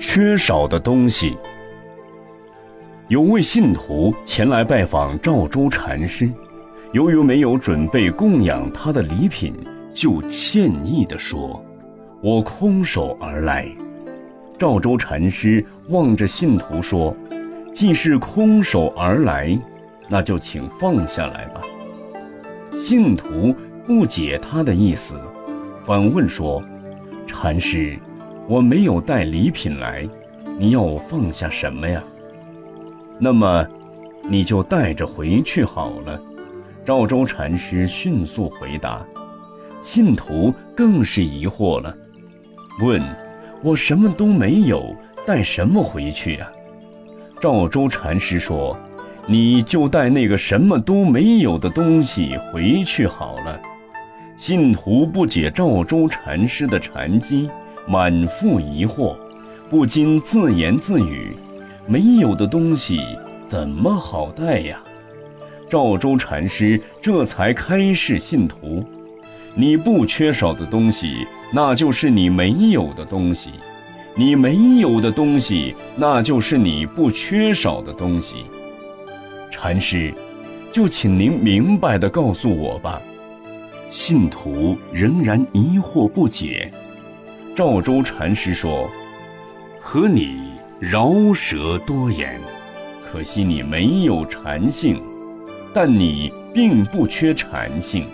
缺少的东西。有位信徒前来拜访赵州禅师，由于没有准备供养他的礼品，就歉意地说：“我空手而来。”赵州禅师望着信徒说：“既是空手而来，那就请放下来吧。”信徒不解他的意思，反问说：“禅师，我没有带礼品来，你要我放下什么呀？”那么，你就带着回去好了。赵州禅师迅速回答。信徒更是疑惑了，问：“我什么都没有，带什么回去呀？”赵州禅师说：“你就带那个什么都没有的东西回去好了。”信徒不解赵州禅师的禅机，满腹疑惑，不禁自言自语。没有的东西怎么好带呀？赵州禅师这才开示信徒：你不缺少的东西，那就是你没有的东西；你没有的东西，那就是你不缺少的东西。禅师，就请您明白的告诉我吧。信徒仍然疑惑不解。赵州禅师说：“和你。”饶舌多言，可惜你没有禅性，但你并不缺禅性。